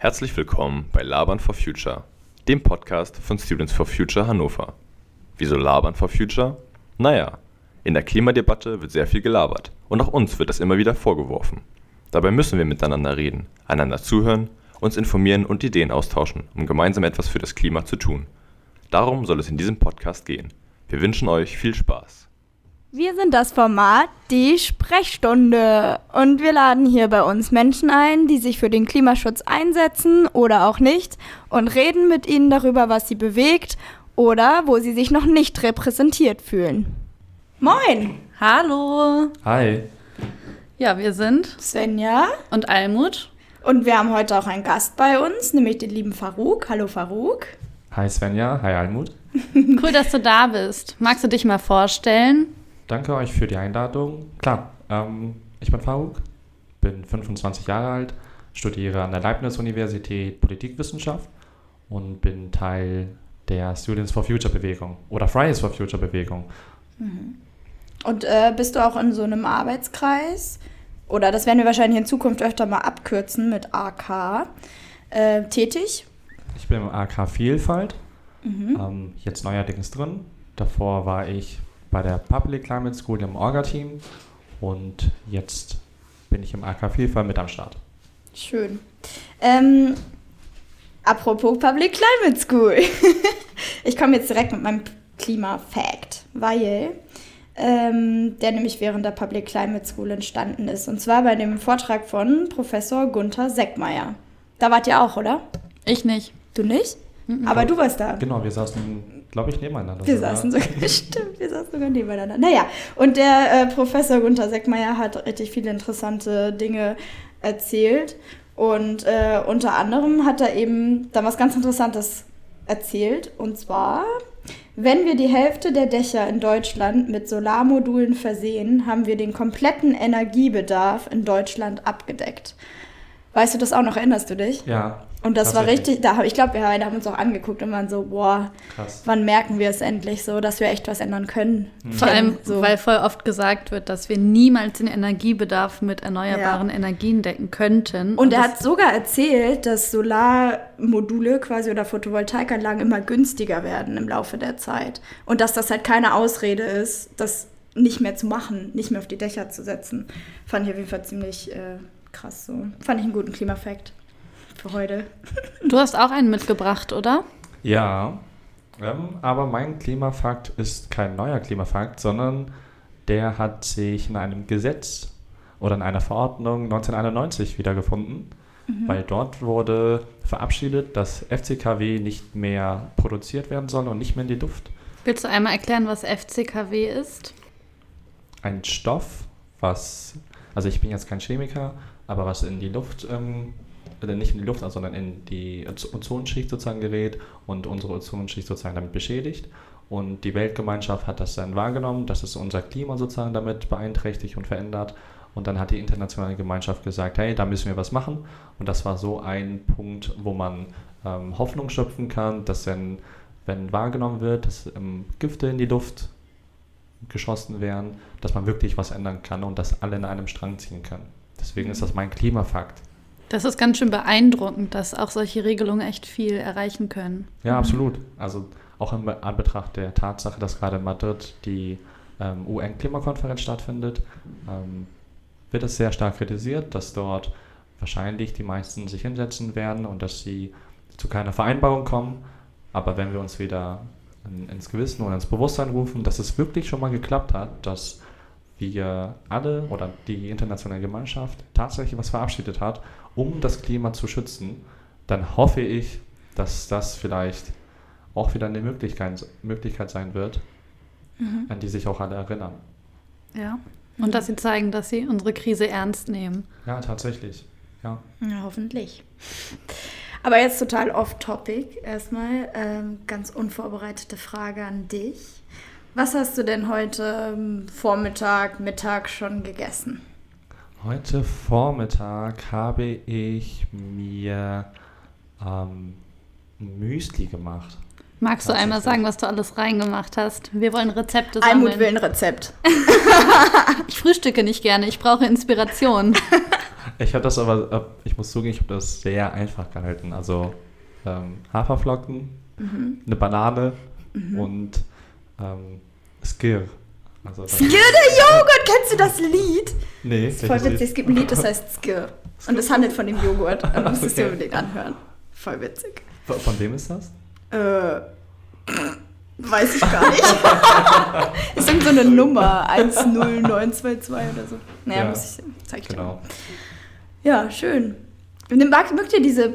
Herzlich willkommen bei Labern for Future, dem Podcast von Students for Future Hannover. Wieso Labern for Future? Naja, in der Klimadebatte wird sehr viel gelabert und auch uns wird das immer wieder vorgeworfen. Dabei müssen wir miteinander reden, einander zuhören, uns informieren und Ideen austauschen, um gemeinsam etwas für das Klima zu tun. Darum soll es in diesem Podcast gehen. Wir wünschen euch viel Spaß. Wir sind das Format Die Sprechstunde und wir laden hier bei uns Menschen ein, die sich für den Klimaschutz einsetzen oder auch nicht und reden mit ihnen darüber, was sie bewegt oder wo sie sich noch nicht repräsentiert fühlen. Moin! Hallo! Hi! Ja, wir sind Svenja und Almut. Und wir haben heute auch einen Gast bei uns, nämlich den lieben Farouk. Hallo Farouk. Hi Svenja, hi Almut. cool, dass du da bist. Magst du dich mal vorstellen? Danke euch für die Einladung. Klar, ähm, ich bin Farouk, bin 25 Jahre alt, studiere an der Leibniz-Universität Politikwissenschaft und bin Teil der Students for Future Bewegung oder Fridays for Future Bewegung. Mhm. Und äh, bist du auch in so einem Arbeitskreis, oder das werden wir wahrscheinlich in Zukunft öfter mal abkürzen mit AK, äh, tätig? Ich bin im AK Vielfalt, mhm. ähm, jetzt neuerdings drin. Davor war ich bei der Public Climate School im Orga-Team und jetzt bin ich im AK Vielfalt mit am Start. Schön. Ähm, apropos Public Climate School. ich komme jetzt direkt mit meinem Klima-Fact, weil ähm, der nämlich während der Public Climate School entstanden ist. Und zwar bei dem Vortrag von Professor Gunther Seckmeier. Da wart ihr auch, oder? Ich nicht. Du nicht? Mhm. Aber du warst da. Genau, wir saßen glaube ich, nebeneinander. Wir sogar. saßen sogar, stimmt, wir saßen sogar nebeneinander. Naja, und der äh, Professor Gunther Seckmeier hat richtig viele interessante Dinge erzählt. Und äh, unter anderem hat er eben da was ganz Interessantes erzählt. Und zwar, wenn wir die Hälfte der Dächer in Deutschland mit Solarmodulen versehen, haben wir den kompletten Energiebedarf in Deutschland abgedeckt. Weißt du das auch noch? Erinnerst du dich? Ja. Und das war richtig, da, ich glaube, wir haben uns auch angeguckt und waren so, boah, Krass. wann merken wir es endlich so, dass wir echt was ändern können. Mhm. Vor allem, so. weil voll oft gesagt wird, dass wir niemals den Energiebedarf mit erneuerbaren ja. Energien decken könnten. Und, und er hat sogar erzählt, dass Solarmodule quasi oder Photovoltaikanlagen immer günstiger werden im Laufe der Zeit. Und dass das halt keine Ausrede ist, das nicht mehr zu machen, nicht mehr auf die Dächer zu setzen. Fand ich auf jeden Fall ziemlich äh, krass so. Fand ich einen guten Klimafakt für heute. Du hast auch einen mitgebracht, oder? Ja, ähm, aber mein Klimafakt ist kein neuer Klimafakt, sondern der hat sich in einem Gesetz oder in einer Verordnung 1991 wiedergefunden, mhm. weil dort wurde verabschiedet, dass FCKW nicht mehr produziert werden soll und nicht mehr in die Luft. Willst du einmal erklären, was FCKW ist? Ein Stoff, was, also ich bin jetzt kein Chemiker, aber was in die Luft ähm, nicht in die Luft, sondern in die Ozonschicht sozusagen gerät und unsere Ozonschicht sozusagen damit beschädigt. Und die Weltgemeinschaft hat das dann wahrgenommen, dass es unser Klima sozusagen damit beeinträchtigt und verändert. Und dann hat die internationale Gemeinschaft gesagt, hey, da müssen wir was machen. Und das war so ein Punkt, wo man ähm, Hoffnung schöpfen kann, dass wenn, wenn wahrgenommen wird, dass ähm, Gifte in die Luft geschossen werden, dass man wirklich was ändern kann und dass alle in einem Strang ziehen können. Deswegen ist das mein Klimafakt. Das ist ganz schön beeindruckend, dass auch solche Regelungen echt viel erreichen können. Ja, absolut. Also auch in Anbetracht der Tatsache, dass gerade in Madrid die ähm, UN-Klimakonferenz stattfindet, ähm, wird es sehr stark kritisiert, dass dort wahrscheinlich die meisten sich hinsetzen werden und dass sie zu keiner Vereinbarung kommen. Aber wenn wir uns wieder in, ins Gewissen und ins Bewusstsein rufen, dass es wirklich schon mal geklappt hat, dass wir alle oder die internationale Gemeinschaft tatsächlich was verabschiedet hat um das Klima zu schützen, dann hoffe ich, dass das vielleicht auch wieder eine Möglichkeit, Möglichkeit sein wird, mhm. an die sich auch alle erinnern. Ja, und dass sie zeigen, dass sie unsere Krise ernst nehmen. Ja, tatsächlich. Ja, ja hoffentlich. Aber jetzt total off-topic. Erstmal ähm, ganz unvorbereitete Frage an dich. Was hast du denn heute ähm, Vormittag, Mittag schon gegessen? Heute Vormittag habe ich mir ähm, Müsli gemacht. Magst du einmal sagen, was du alles reingemacht hast? Wir wollen Rezepte sammeln. Almut will ein Rezept. ich frühstücke nicht gerne, ich brauche Inspiration. Ich habe das aber, äh, ich muss zugeben, ich habe das sehr einfach gehalten. Also ähm, Haferflocken, Mhm. eine Banane und ähm, Skir. Also Skir der Joghurt, kennst du das Lied? Nee, Das ist voll witzig. Lied? Es gibt ein Lied, das heißt Skir. Und es handelt von dem Joghurt. Du musst es dir Okay. unbedingt anhören. Voll witzig. Von- wem ist das? Äh, weiß ich gar nicht. ist irgend so eine Nummer. 10922 oder so. Naja, Ja, muss ich, zeig ich dir. Genau. Ja, schön. Mag, mögt ihr diese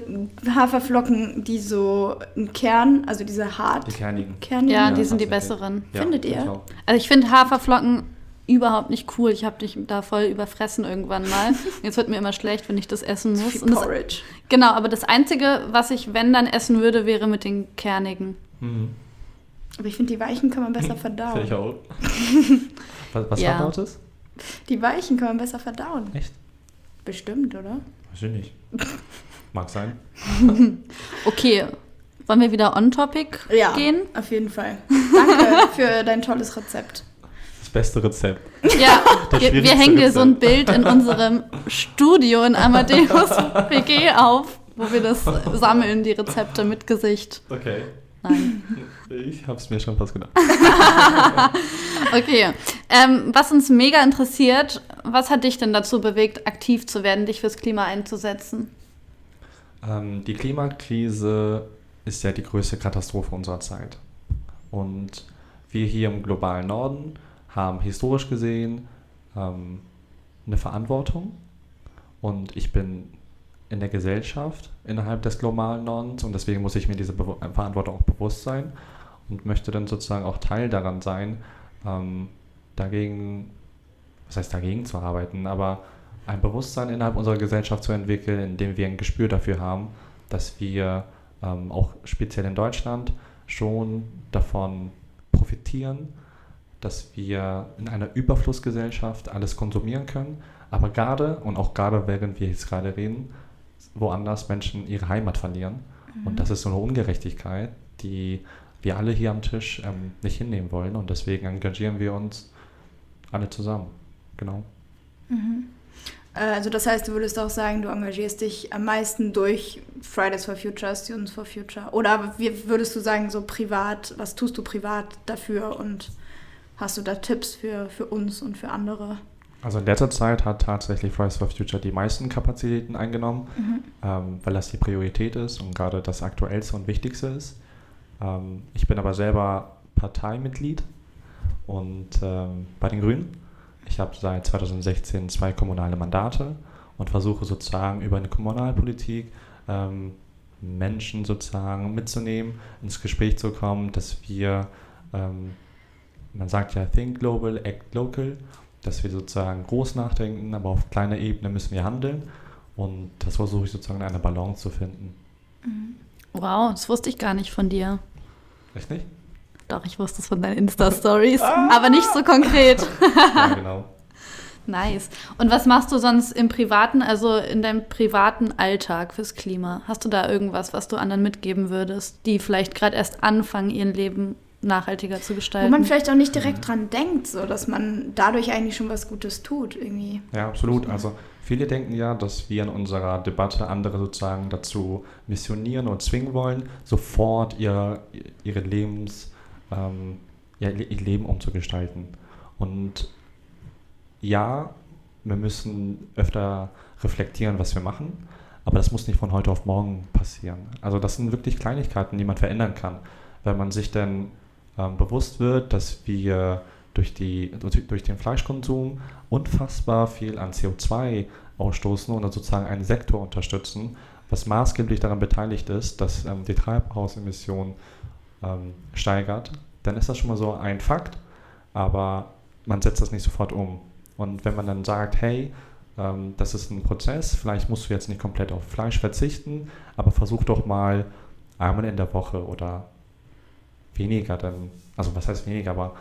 Haferflocken, die so einen Kern, also diese hart Die kernigen. kernigen? Ja, Ja, die sind die besseren. Findet ihr? ich. Also ich finde Haferflocken überhaupt nicht cool. Ich habe dich da voll überfressen irgendwann mal. Jetzt wird mir immer schlecht, wenn ich das essen muss. Viel Und das, Porridge. genau, aber das Einzige, was ich, wenn dann essen würde, wäre mit den kernigen. Mhm. Aber ich finde, die Weichen kann man besser Finde ich verdauen. auch. was was Ja. verbaut ist? Die Weichen kann man besser verdauen. Echt? Bestimmt, oder? Weiß ich nicht. Mag sein. Okay, wollen wir wieder on topic Ja, gehen? auf jeden Fall. Danke für dein tolles Rezept. Das beste Rezept. Ja, Das wir, wir hängen dir so ein. Bild in unserem Studio in Amadeus WG auf, wo wir das sammeln, die Rezepte mit Gesicht. Okay. Nein. Ich hab's mir schon fast gedacht. Okay. Ähm, was uns mega interessiert, was hat dich denn dazu bewegt, aktiv zu werden, dich fürs Klima einzusetzen? Ähm, die Klimakrise ist ja die größte Katastrophe unserer Zeit. Und wir hier im globalen Norden haben historisch gesehen ähm, eine Verantwortung. Und ich bin in der Gesellschaft innerhalb des globalen Nordens und deswegen muss ich mir diese Bewu- Verantwortung auch bewusst sein und möchte dann sozusagen auch Teil daran sein, ähm, dagegen, was heißt dagegen zu arbeiten, aber ein Bewusstsein innerhalb unserer Gesellschaft zu entwickeln, indem wir ein Gespür dafür haben, dass wir ähm, auch speziell in Deutschland schon davon profitieren, dass wir in einer Überflussgesellschaft alles konsumieren können, aber gerade und auch gerade während wir jetzt gerade reden, woanders Menschen ihre Heimat verlieren. Und das ist so eine Ungerechtigkeit, die wir alle hier am Tisch ähm, nicht hinnehmen wollen und deswegen engagieren wir uns alle zusammen. Genau. Äh, Also das heißt, du würdest auch sagen, du engagierst dich am meisten durch Fridays for Future, Students for Future. Oder wie würdest du sagen, so privat, was tust du privat dafür und hast du da Tipps für, für uns und für andere? Also in letzter Zeit hat tatsächlich Fridays for Future die meisten Kapazitäten eingenommen, ähm, weil das die Priorität ist und gerade das Aktuellste und Wichtigste ist. Ähm, ich bin aber selber Parteimitglied und ähm, bei den Grünen. Ich habe seit 2016 zwei kommunale Mandate und versuche sozusagen über eine Kommunalpolitik ähm, Menschen sozusagen mitzunehmen, ins Gespräch zu kommen, dass wir, ähm, man sagt ja Think Global, Act Local, dass wir sozusagen groß nachdenken, aber auf kleiner Ebene müssen wir handeln. Und das versuche ich sozusagen in einer Balance zu finden. Wow, das wusste ich gar nicht von dir. Echt nicht? Doch, ich wusste es von deinen Insta-Stories, aber nicht so konkret. Ja, genau. Nice. Und was machst du sonst im privaten, also in deinem privaten Alltag fürs Klima? Hast du da irgendwas, was du anderen mitgeben würdest, die vielleicht gerade erst anfangen, ihr Leben nachhaltiger zu Wo gestalten? man vielleicht auch nicht direkt dran denkt, so dass man dadurch eigentlich schon was Gutes tut irgendwie. Ja, absolut. Also viele denken ja, dass wir in unserer Debatte andere sozusagen dazu missionieren und zwingen wollen, sofort ihr, ihre Lebens, ähm, ja, ihr Leben umzugestalten. Und ja, wir müssen öfter reflektieren, was wir machen, aber das muss nicht von heute auf morgen passieren. Also das sind wirklich Kleinigkeiten, die man verändern kann. Wenn man sich dann ähm, bewusst wird, dass wir durch, die, durch, den Fleischkonsum unfassbar viel an CO2 ausstoßen und sozusagen einen Sektor unterstützen, was maßgeblich daran beteiligt ist, dass ähm, die Treibhausemission ähm, steigert, dann ist das schon mal so ein Fakt, aber man setzt das nicht sofort um. Und wenn man dann sagt, hey, ähm, das ist ein Prozess, vielleicht musst du jetzt nicht komplett auf Fleisch verzichten, aber versuch doch mal einmal in der Woche oder weniger dann, also was heißt weniger, aber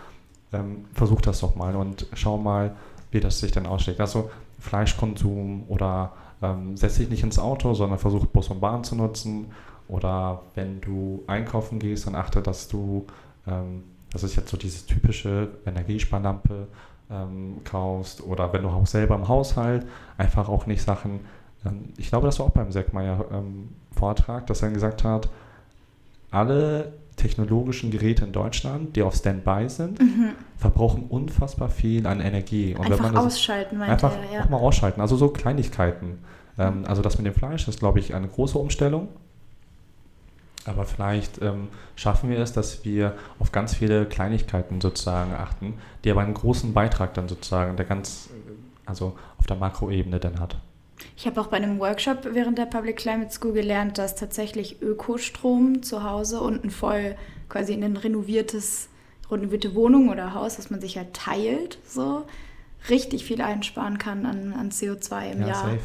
ähm, versuch das doch mal und schau mal, wie das sich dann ausschlägt. Also Fleischkonsum oder ähm, setz dich nicht ins Auto, sondern versuch Bus und Bahn zu nutzen oder wenn du einkaufen gehst, dann achte, dass du, ähm, das ist jetzt so dieses typische Energiesparlampe, ähm, kaufst oder wenn du auch selber im Haushalt einfach auch nicht Sachen. Ähm, ich glaube, das war auch beim Seckmeier ähm, Vortrag, dass er gesagt hat, alle technologischen Geräte in Deutschland, die auf Standby sind, Mhm. verbrauchen unfassbar viel an Energie. Und Einfach ausschalten, meinte einfach er, ja. auch mal ausschalten. Also so Kleinigkeiten. Ähm, also das mit dem Fleisch ist, glaube ich, eine große Umstellung. Aber vielleicht ähm, schaffen wir es, dass wir auf ganz viele Kleinigkeiten sozusagen achten, die aber einen großen Beitrag dann sozusagen der ganz, also auf der Makroebene dann hat. Ich habe auch bei einem Workshop während der Public Climate School gelernt, dass tatsächlich Ökostrom zu Hause und ein voll quasi in ein renoviertes, renovierte Wohnung oder Haus, das man sich halt teilt, so richtig viel einsparen kann an, an CO2 im Ja, Jahr. safe.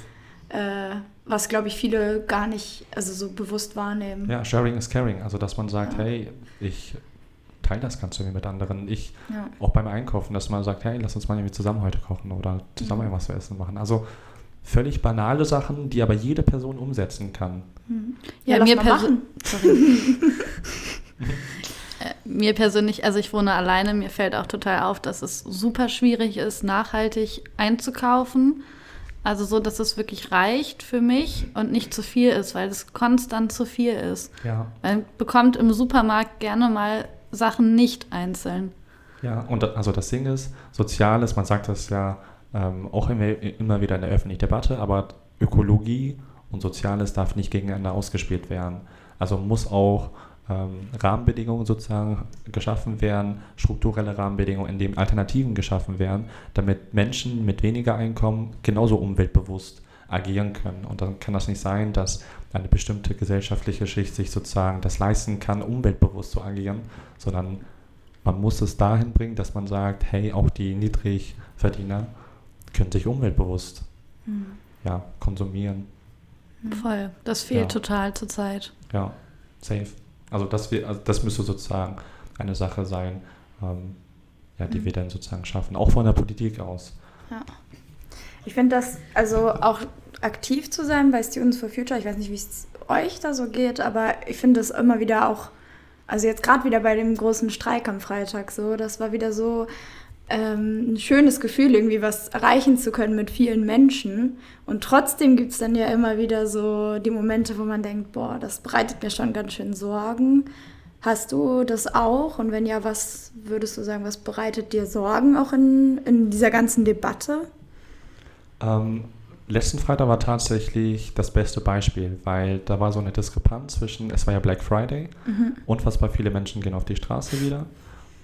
Äh, was, glaube ich, viele gar nicht also so bewusst wahrnehmen. Ja, sharing is caring. Also dass man sagt, Ja. hey, ich teile das Ganze irgendwie mit anderen. Ich Ja. auch beim Einkaufen, dass man sagt, hey, lass uns mal irgendwie zusammen heute kochen oder zusammen Mhm. irgendwas zu essen machen. Also völlig banale Sachen, die aber jede Person umsetzen kann. Mhm. Ja, Ja, lass mir machen. Äh, Mir persönlich, also ich wohne alleine, mir fällt auch total auf, dass es super schwierig ist, nachhaltig einzukaufen. Also so, dass es wirklich reicht für mich und nicht zu viel ist, weil es konstant zu viel ist. Ja, Man bekommt im Supermarkt gerne mal Sachen nicht einzeln. ja. Und also das Ding ist, Soziales, man sagt das ja ähm, auch immer, immer wieder in der öffentlichen Debatte, aber Ökologie und Soziales darf nicht gegeneinander ausgespielt werden. Also muss auch ähm, Rahmenbedingungen sozusagen geschaffen werden, strukturelle Rahmenbedingungen, in denen Alternativen geschaffen werden, damit Menschen mit weniger Einkommen genauso umweltbewusst agieren können. Und dann kann das nicht sein, dass eine bestimmte gesellschaftliche Schicht sich sozusagen das leisten kann, umweltbewusst zu agieren, sondern man muss es dahin bringen, dass man sagt, hey, auch die Niedrigverdiener können sich umweltbewusst Mhm. ja, konsumieren. Voll. Das fehlt Ja. total zurzeit. Ja, safe. Also das, wir, also das müsste sozusagen eine Sache sein, ähm, ja, die Mhm. wir dann sozusagen schaffen, auch von der Politik aus. Ich finde das, also auch aktiv zu sein bei Students for Future, ich weiß nicht, wie es euch da so geht, aber ich finde es immer wieder auch, also jetzt gerade wieder bei dem großen Streik am Freitag so, das war wieder so ähm, ein schönes Gefühl, irgendwie was erreichen zu können mit vielen Menschen. Und trotzdem gibt es dann ja immer wieder so die Momente, wo man denkt, boah, das bereitet mir schon ganz schön Sorgen. Hast du das auch? Und wenn ja, was würdest du sagen, was bereitet dir Sorgen auch in, in dieser ganzen Debatte? Ähm, letzten Freitag war tatsächlich das beste Beispiel, weil da war so eine Diskrepanz zwischen, es war ja Black Friday, Mhm. unfassbar viele Menschen gehen auf die Straße wieder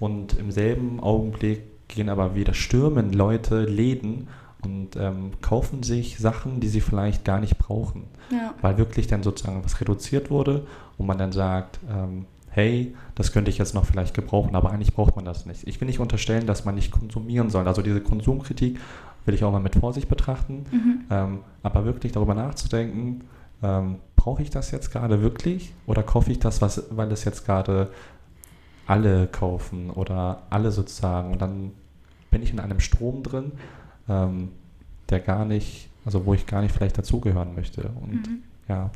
und im selben Augenblick gehen aber wieder stürmen Leute Läden und ähm, kaufen sich Sachen, die sie vielleicht gar nicht brauchen. Ja. weil wirklich dann sozusagen was reduziert wurde und man dann sagt, ähm, hey, das könnte ich jetzt noch vielleicht gebrauchen, aber eigentlich braucht man das nicht. Ich will nicht unterstellen, dass man nicht konsumieren soll. Also diese Konsumkritik will ich auch mal mit Vorsicht betrachten, Mhm. ähm, aber wirklich darüber nachzudenken, ähm, brauche ich das jetzt gerade wirklich oder kaufe ich das, was, weil es jetzt gerade alle kaufen oder alle sozusagen und dann bin ich in einem Strom drin, ähm, der gar nicht, also wo ich gar nicht vielleicht dazugehören möchte und Mhm. ja,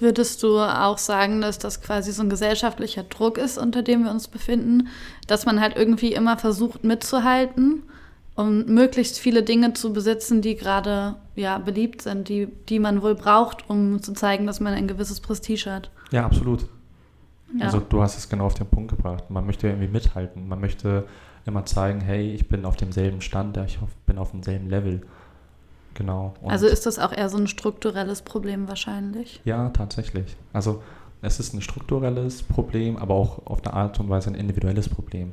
Würdest du auch sagen, dass das quasi so ein gesellschaftlicher Druck ist, unter dem wir uns befinden, dass man halt irgendwie immer versucht mitzuhalten, um möglichst viele Dinge zu besitzen, die gerade ja beliebt sind, die, die man wohl braucht, um zu zeigen, dass man ein gewisses Prestige hat? Ja, absolut. Ja. Also du hast es genau auf den Punkt gebracht. Man möchte irgendwie mithalten. Man möchte immer zeigen, hey, ich bin auf demselben Stand, ich bin auf demselben Level. Genau. Und also ist das auch eher so ein strukturelles Problem wahrscheinlich. ja, tatsächlich. Also es ist ein strukturelles Problem, aber auch auf eine Art und Weise ein individuelles Problem.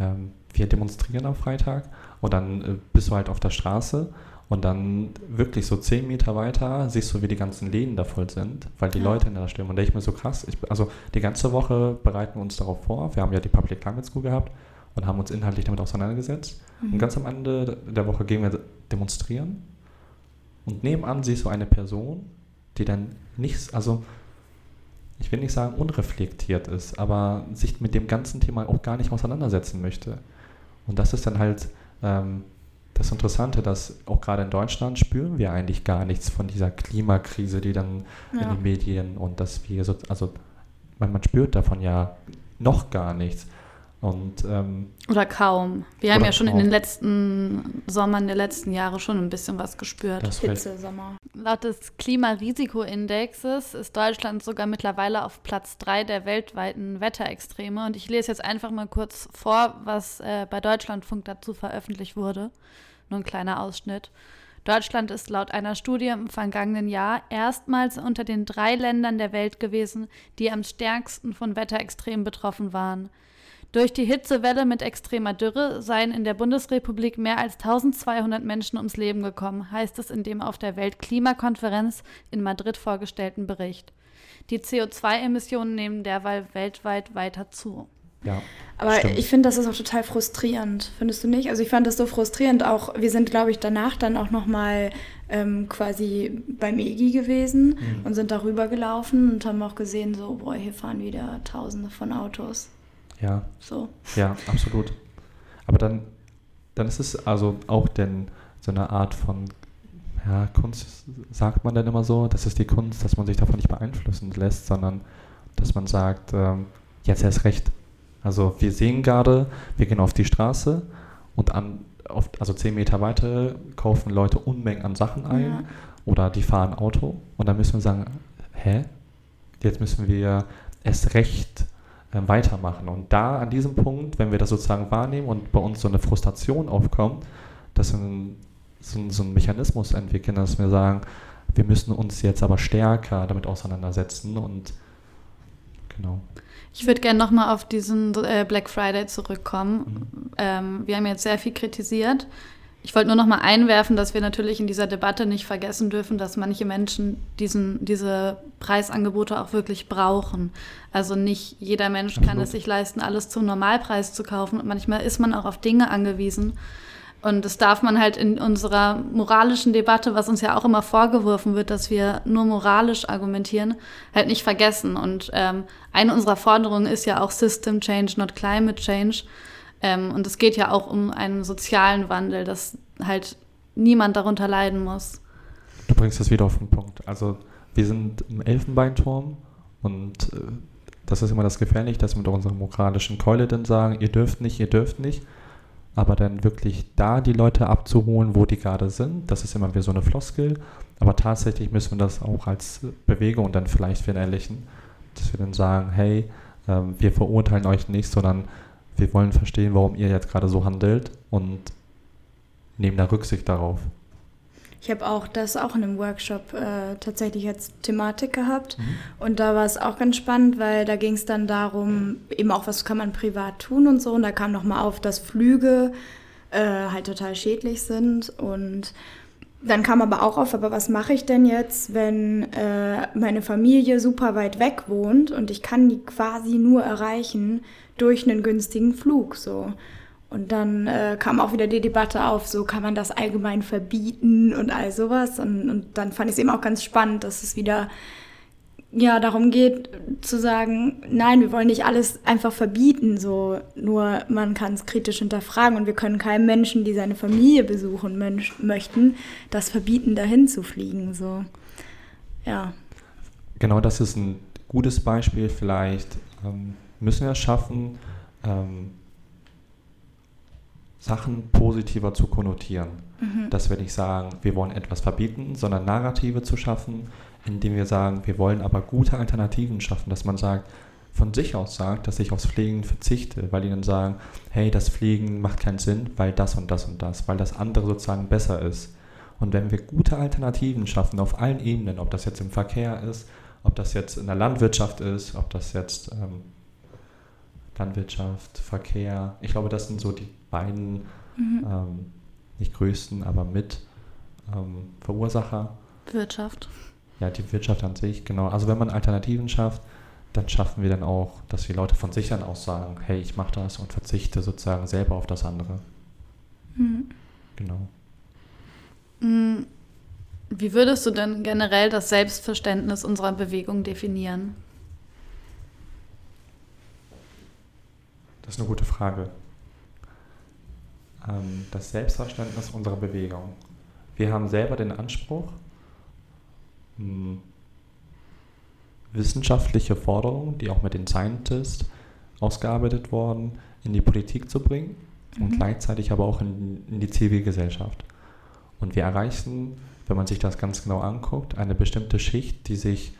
Ähm, wir demonstrieren am Freitag und dann äh, bist du halt auf der Straße und dann wirklich so zehn Meter weiter siehst du, wie die ganzen Läden da voll sind, weil die Ja. Leute in da stehen. Und da ich mir so krass, ich, also die ganze Woche bereiten wir uns darauf vor. Wir haben ja die Public Climate School gehabt und haben uns inhaltlich damit auseinandergesetzt. Mhm. Und ganz am Ende der Woche gehen wir demonstrieren und nebenan siehst du eine Person, die dann nichts, also ich will nicht sagen unreflektiert ist, aber sich mit dem ganzen Thema auch gar nicht auseinandersetzen möchte. Und das ist dann halt ähm, das Interessante, dass auch gerade in Deutschland spüren wir eigentlich gar nichts von dieser Klimakrise, die dann in Ja. den Medien und dass wir so, also man, man spürt davon ja noch gar nichts. Und, ähm, Oder kaum. Wir haben Oder ja schon kaum. in den letzten Sommern der letzten Jahre schon ein bisschen was gespürt. das fällt, Hitze, Sommer. Laut des Klimarisikoindexes ist Deutschland sogar mittlerweile auf Platz 3 der weltweiten Wetterextreme. Und ich lese jetzt einfach mal kurz vor, was äh, bei Deutschlandfunk dazu veröffentlicht wurde. Nur ein kleiner Ausschnitt. Deutschland ist laut einer Studie im vergangenen Jahr erstmals unter den drei Ländern der Welt gewesen, die am stärksten von Wetterextremen betroffen waren. Durch die Hitzewelle mit extremer Dürre seien in der Bundesrepublik mehr als 1200 Menschen ums Leben gekommen, heißt es in dem auf der Weltklimakonferenz in Madrid vorgestellten Bericht. Die CO2-Emissionen nehmen derweil weltweit weiter zu. ja, Aber Stimmt. ich finde, das ist auch total frustrierend, findest du nicht? Also ich fand das so frustrierend auch. Wir sind, glaube ich, danach dann auch nochmal ähm, quasi beim EGI gewesen Mhm. und sind darüber gelaufen und haben auch gesehen, so, boah, hier fahren wieder Tausende von Autos. Ja, So. Ja, absolut. Aber dann, dann ist es also auch denn so eine Art von ja, Kunst, sagt man dann immer so, das ist die Kunst, dass man sich davon nicht beeinflussen lässt, sondern dass man sagt, ähm, jetzt erst recht. Also wir sehen gerade, wir gehen auf die Straße und an, auf, also zehn Meter weiter kaufen Leute Unmengen an Sachen ein Ja. oder die fahren Auto und dann müssen wir sagen, hä? Jetzt müssen wir erst recht weitermachen. Und da an diesem Punkt, wenn wir das sozusagen wahrnehmen und bei uns so eine Frustration aufkommt, dass wir so, so einen Mechanismus entwickeln, dass wir sagen, wir müssen uns jetzt aber stärker damit auseinandersetzen und genau. Ich würde gerne nochmal auf diesen äh, Black Friday zurückkommen. Ähm, wir haben jetzt sehr viel kritisiert. Ich wollte nur nochmal einwerfen, dass wir natürlich in dieser Debatte nicht vergessen dürfen, dass manche Menschen diesen, diese Preisangebote auch wirklich brauchen. Also nicht jeder Mensch kann es sich leisten, alles zum Normalpreis zu kaufen. Und manchmal ist man auch auf Dinge angewiesen. Und das darf man halt in unserer moralischen Debatte, was uns ja auch immer vorgeworfen wird, dass wir nur moralisch argumentieren, halt nicht vergessen. Und ähm, eine unserer Forderungen ist ja auch System Change, not Climate Change. Ähm, und es geht ja auch um einen sozialen Wandel, dass halt niemand darunter leiden muss. Du bringst das wieder auf den Punkt. Also wir sind im Elfenbeinturm und äh, das ist immer das Gefährliche, dass wir mit unserer moralischen Keule dann sagen, ihr dürft nicht, ihr dürft nicht. Aber dann wirklich da die Leute abzuholen, wo die gerade sind, das ist immer wieder so eine Floskel. Aber tatsächlich müssen wir das auch als Bewegung dann vielleicht verinnerlichen, dass wir dann sagen, hey, ähm, wir verurteilen euch nicht, sondern wir wollen verstehen, warum ihr jetzt gerade so handelt und nehmen da Rücksicht darauf. Ich habe auch das auch in einem Workshop äh, tatsächlich als Thematik gehabt. Und da war es auch ganz spannend, weil da ging es dann darum, eben auch, was kann man privat tun und so. Und da kam nochmal auf, dass Flüge äh, halt total schädlich sind. Und dann kam aber auch auf, aber was mache ich denn jetzt, wenn äh, meine Familie super weit weg wohnt und ich kann die quasi nur erreichen durch einen günstigen Flug so. Und dann äh, kam auch wieder die Debatte auf, so kann man das allgemein verbieten und all sowas. Und, und dann fand ich es eben auch ganz spannend, dass es wieder ja darum geht zu sagen, nein, wir wollen nicht alles einfach verbieten, so nur man kann es kritisch hinterfragen und wir können keinem Menschen, die seine Familie besuchen mönch- möchten, das verbieten, dahin zu fliegen. So ja. Genau das ist ein gutes Beispiel. Vielleicht ähm, müssen wir es schaffen, ähm, Sachen positiver zu konnotieren. Dass wir nicht sagen, wir wollen etwas verbieten, sondern Narrative zu schaffen, indem wir sagen, wir wollen aber gute Alternativen schaffen, dass man sagt, von sich aus sagt, dass ich aufs Fliegen verzichte, weil ihnen sagen, hey, das Fliegen macht keinen Sinn, weil das und das und das, weil das andere sozusagen besser ist. Und wenn wir gute Alternativen schaffen auf allen Ebenen, ob das jetzt im Verkehr ist, ob das jetzt in der Landwirtschaft ist, ob das jetzt ähm, Landwirtschaft, Verkehr, ich glaube, das sind so die beiden, ähm, nicht größten, aber mit ähm, Verursacher. Wirtschaft. Ja, die Wirtschaft an sich, genau. Also wenn man Alternativen schafft, dann schaffen wir dann auch, dass die Leute von sich dann auch sagen, hey, ich mache das und verzichte sozusagen selber auf das andere. Mhm. Genau. Mm, Wie würdest du denn generell das Selbstverständnis unserer Bewegung definieren? Das ist eine gute Frage. Ähm, das Selbstverständnis unserer Bewegung. Wir haben selber den Anspruch, mh, wissenschaftliche Forderungen, die auch mit den Scientists ausgearbeitet worden, in die Politik zu bringen und Mhm. gleichzeitig aber auch in, in die Zivilgesellschaft. Und wir erreichen, wenn man sich das ganz genau anguckt, eine bestimmte Schicht, die sich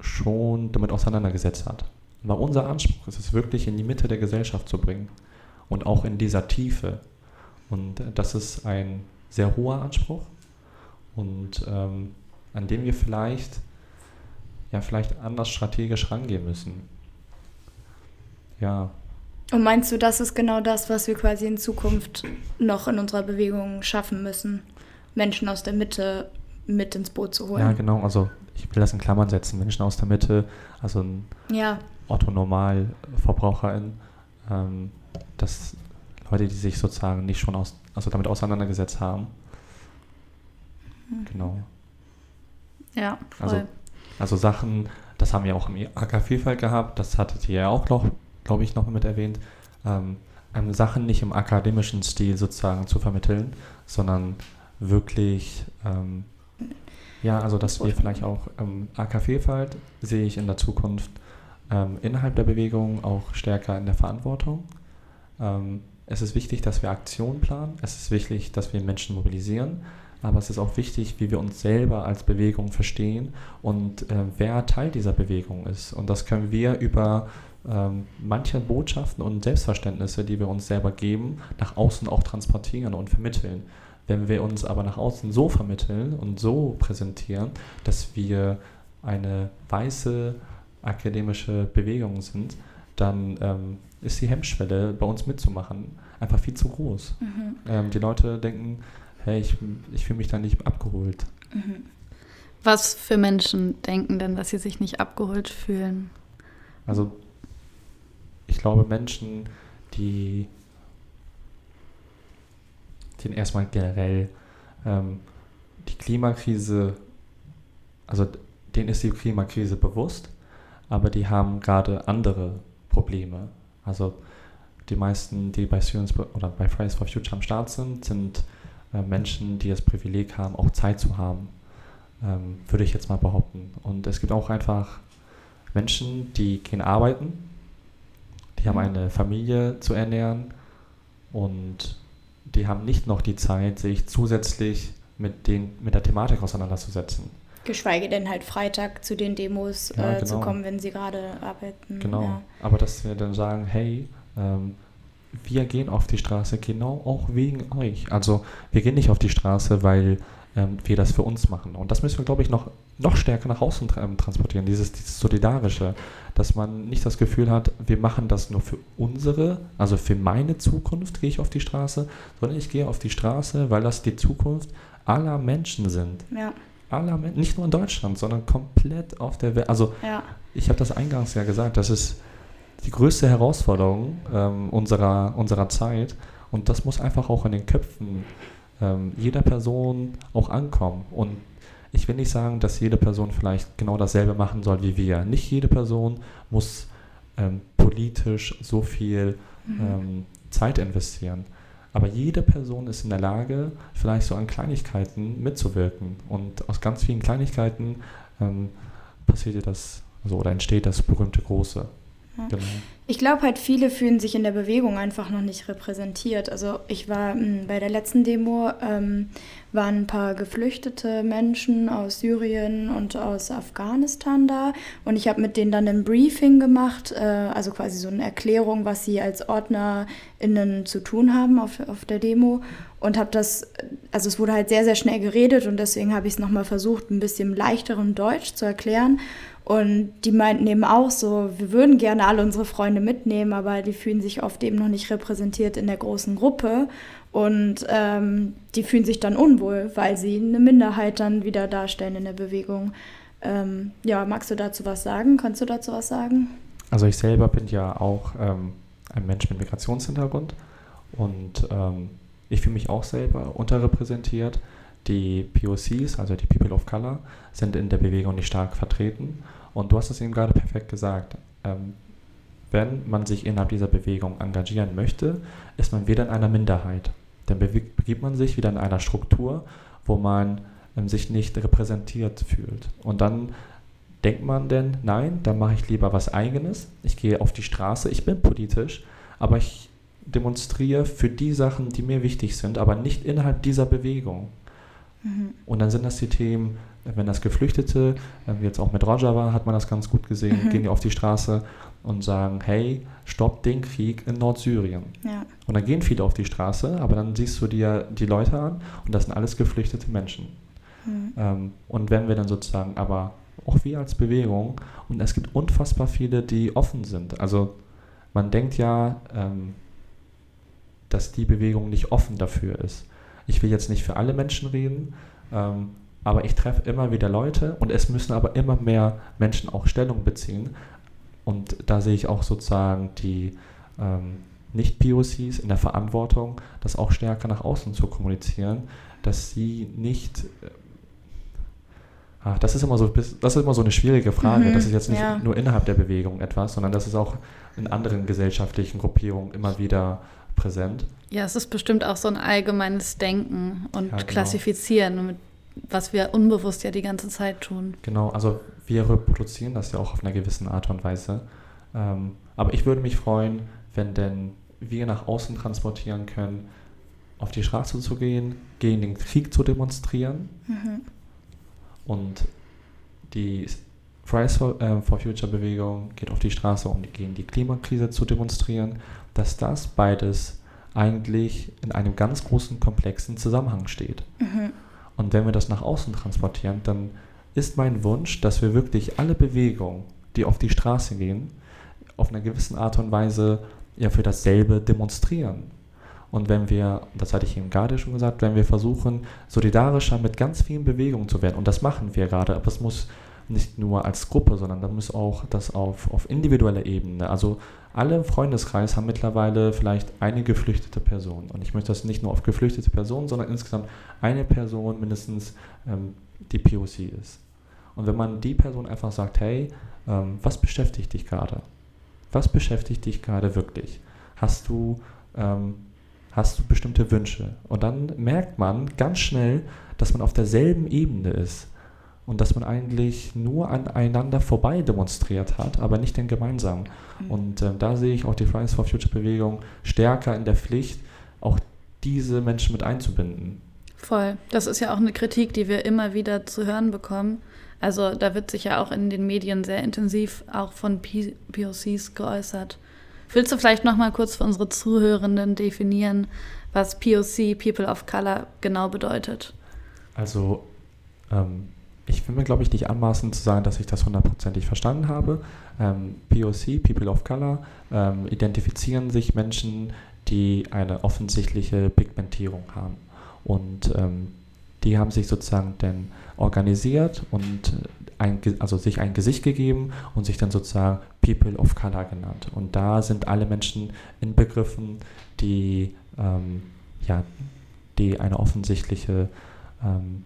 schon damit auseinandergesetzt hat. Aber unser Anspruch ist es wirklich in die Mitte der Gesellschaft zu bringen und auch in dieser Tiefe. Und äh, das ist ein sehr hoher Anspruch und ähm, an dem wir vielleicht ja vielleicht anders strategisch rangehen müssen. Ja, Und meinst du, das ist genau das, was wir quasi in Zukunft noch in unserer Bewegung schaffen müssen? Menschen aus der Mitte mit ins Boot zu holen? ja genau. Also ich will das in Klammern setzen. Menschen aus der Mitte, also ein Ja, Otto Normalverbraucherin, ähm, dass Leute, die sich sozusagen nicht schon aus, also damit auseinandergesetzt haben. Genau. Ja, voll. Also- Also Sachen, das haben wir auch im AK-Vielfalt gehabt, das hattet ihr ja auch, glaube glaub ich, noch mit erwähnt, ähm, ähm, Sachen nicht im akademischen Stil sozusagen zu vermitteln, sondern wirklich, ähm, ja, also dass wir vielleicht auch ähm, AK-Vielfalt sehe ich in der Zukunft ähm, innerhalb der Bewegung auch stärker in der Verantwortung. Ähm, es ist wichtig, dass wir Aktionen planen, es ist wichtig, dass wir Menschen mobilisieren, aber es ist auch wichtig, wie wir uns selber als Bewegung verstehen und äh, wer Teil dieser Bewegung ist. Und das können wir über ähm, manche Botschaften und Selbstverständnisse, die wir uns selber geben, nach außen auch transportieren und vermitteln. Wenn wir uns aber nach außen so vermitteln und so präsentieren, dass wir eine weiße akademische Bewegung sind, dann ähm, ist die Hemmschwelle, bei uns mitzumachen, einfach viel zu groß. mhm. Ähm, die Leute denken, hey, ich, ich fühle mich da nicht abgeholt. Mhm. Was für Menschen denken denn, dass sie sich nicht abgeholt fühlen? Also ich glaube, Menschen, die, denen erstmal generell ähm, die Klimakrise, also denen ist die Klimakrise bewusst, aber die haben gerade andere Probleme. Also die meisten, die bei Students oder bei Fridays for Future am Start sind, sind äh, Menschen, die das Privileg haben, auch Zeit zu haben, ähm, würde ich jetzt mal behaupten. Und es gibt auch einfach Menschen, die gehen arbeiten, die haben eine Familie zu ernähren und die haben nicht noch die Zeit, sich zusätzlich mit, den, mit der Thematik auseinanderzusetzen. Geschweige denn halt Freitag zu den Demos Ja, äh, zu genau. kommen, wenn sie gerade arbeiten. Genau. Ja. Aber dass wir dann sagen, hey, ähm, wir gehen auf die Straße genau auch wegen euch. Also wir gehen nicht auf die Straße, weil ähm, wir das für uns machen. Und das müssen wir, glaube ich, noch, noch stärker nach außen tra ähm, transportieren, dieses, dieses Solidarische, dass man nicht das Gefühl hat, wir machen das nur für unsere, also für meine Zukunft gehe ich auf die Straße, sondern ich gehe auf die Straße, weil das die Zukunft aller Menschen sind. Ja, Aller nicht nur in Deutschland, sondern komplett auf der Welt. Also ja. ich habe das eingangs ja gesagt, das ist die größte Herausforderung ähm, unserer, unserer Zeit und das muss einfach auch in den Köpfen ähm, jeder Person auch ankommen. Und ich will nicht sagen, dass jede Person vielleicht genau dasselbe machen soll wie wir. Nicht jede Person muss ähm, politisch so viel ähm, Zeit investieren. Aber jede Person ist in der Lage, vielleicht so an Kleinigkeiten mitzuwirken. Und aus ganz vielen Kleinigkeiten ähm, passiert das, also, oder entsteht das berühmte Große. Ja. Genau. Ich glaube halt, viele fühlen sich in der Bewegung einfach noch nicht repräsentiert. Also ich war mh, bei der letzten Demo, ähm, waren ein paar geflüchtete Menschen aus Syrien und aus Afghanistan da und ich habe mit denen dann ein Briefing gemacht, äh, also quasi so eine Erklärung, was sie als OrdnerInnen zu tun haben auf, auf der Demo und habe das, also es wurde halt sehr, sehr schnell geredet und deswegen habe ich es nochmal versucht, ein bisschen leichterem Deutsch zu erklären und die meinten eben auch so, wir würden gerne alle unsere Freunde mitnehmen, aber die fühlen sich oft eben noch nicht repräsentiert in der großen Gruppe. Und ähm, die fühlen sich dann unwohl, weil sie eine Minderheit dann wieder darstellen in der Bewegung. Ähm, ja, magst du dazu was sagen? Kannst du dazu was sagen? Also ich selber bin ja auch ähm, ein Mensch mit Migrationshintergrund und ähm, ich fühle mich auch selber unterrepräsentiert. Die POCs, also die People of Color, sind in der Bewegung nicht stark vertreten. Und du hast es eben gerade perfekt gesagt. Ähm, wenn man sich innerhalb dieser Bewegung engagieren möchte, ist man wieder in einer Minderheit. Dann begibt man sich wieder in einer Struktur, wo man ähm, sich nicht repräsentiert fühlt. Und dann denkt man denn, nein, dann mache ich lieber was eigenes. Ich gehe auf die Straße, ich bin politisch, aber ich demonstriere für die Sachen, die mir wichtig sind, aber nicht innerhalb dieser Bewegung. Mhm. Und dann sind das die Themen, wenn das Geflüchtete, wie jetzt auch mit Roger war, hat man das ganz gut gesehen, mhm. gehen die auf die Straße und sagen, hey, stopp den Krieg in Nordsyrien. Ja. Und dann gehen viele auf die Straße, aber dann siehst du dir die Leute an und das sind alles geflüchtete Menschen. Mhm. Ähm, und wenn wir dann sozusagen aber auch wir als Bewegung, und es gibt unfassbar viele, die offen sind. Also man denkt ja, ähm, dass die Bewegung nicht offen dafür ist. Ich will jetzt nicht für alle Menschen reden, ähm, aber ich treffe immer wieder Leute und es müssen aber immer mehr Menschen auch Stellung beziehen. Und da sehe ich auch sozusagen die ähm, Nicht-POCs in der Verantwortung, das auch stärker nach außen zu kommunizieren, dass sie nicht äh, Ach, das ist immer so, das ist immer so eine schwierige Frage. Mhm, das ist jetzt nicht ja. nur innerhalb der Bewegung etwas, sondern das ist auch in anderen gesellschaftlichen Gruppierungen immer wieder präsent. Ja, es ist bestimmt auch so ein allgemeines Denken und ja, genau. Klassifizieren, mit, was wir unbewusst ja die ganze Zeit tun. Genau, also wir reproduzieren das ja auch auf einer gewissen Art und Weise. Ähm, aber ich würde mich freuen, wenn denn wir nach außen transportieren können, auf die Straße zu gehen, gegen den Krieg zu demonstrieren. Mhm und die Fridays for, äh, for Future Bewegung geht auf die Straße, um gegen die Klimakrise zu demonstrieren, dass das beides eigentlich in einem ganz großen, komplexen Zusammenhang steht. Mhm. Und wenn wir das nach außen transportieren, dann ist mein Wunsch, dass wir wirklich alle Bewegungen, die auf die Straße gehen, auf einer gewissen Art und Weise ja für dasselbe demonstrieren. Und wenn wir, das hatte ich eben gerade schon gesagt, wenn wir versuchen, solidarischer mit ganz vielen Bewegungen zu werden, und das machen wir gerade, aber es muss nicht nur als Gruppe, sondern da muss auch das auf, auf individueller Ebene. Also alle im Freundeskreis haben mittlerweile vielleicht eine geflüchtete Person. Und ich möchte das nicht nur auf geflüchtete Personen, sondern insgesamt eine Person mindestens, ähm, die POC ist. Und wenn man die Person einfach sagt, hey, ähm, was beschäftigt dich gerade? Was beschäftigt dich gerade wirklich? Hast du ähm, hast du bestimmte Wünsche. Und dann merkt man ganz schnell, dass man auf derselben Ebene ist und dass man eigentlich nur aneinander vorbei demonstriert hat, aber nicht den gemeinsamen. Mhm. Und äh, da sehe ich auch die Fridays for Future Bewegung stärker in der Pflicht, auch diese Menschen mit einzubinden. Voll. Das ist ja auch eine Kritik, die wir immer wieder zu hören bekommen. Also da wird sich ja auch in den Medien sehr intensiv auch von POCs geäußert. Willst du vielleicht noch mal kurz für unsere Zuhörenden definieren, was POC, People of Color, genau bedeutet? Also, ähm, ich will mir, glaube ich, nicht anmaßen zu sagen, dass ich das hundertprozentig verstanden habe. Ähm, POC, People of Color, ähm, identifizieren sich Menschen, die eine offensichtliche Pigmentierung haben. Und ähm, die haben sich sozusagen dann organisiert und ein, also sich ein Gesicht gegeben und sich dann sozusagen People of Color genannt. Und da sind alle Menschen inbegriffen, die, ähm, ja, die eine offensichtliche ähm,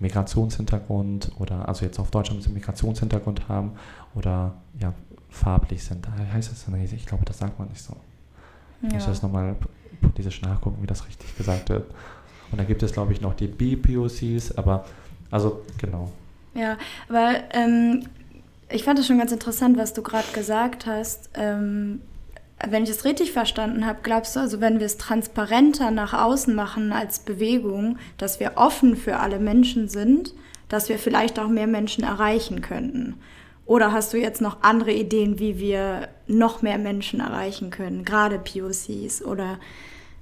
Migrationshintergrund oder also jetzt auf Deutschland einen Migrationshintergrund haben oder ja, farblich sind. Da heißt es dann, ich glaube, das sagt man nicht so. Ich muss das nochmal politisch nachgucken, wie das richtig gesagt wird. Und dann gibt es, glaube ich, noch die BPOCs, aber also genau. Ja, aber ähm, ich fand es schon ganz interessant, was du gerade gesagt hast. Ähm, wenn ich es richtig verstanden habe, glaubst du, also wenn wir es transparenter nach außen machen als Bewegung, dass wir offen für alle Menschen sind, dass wir vielleicht auch mehr Menschen erreichen könnten? Oder hast du jetzt noch andere Ideen, wie wir noch mehr Menschen erreichen können, gerade POCs oder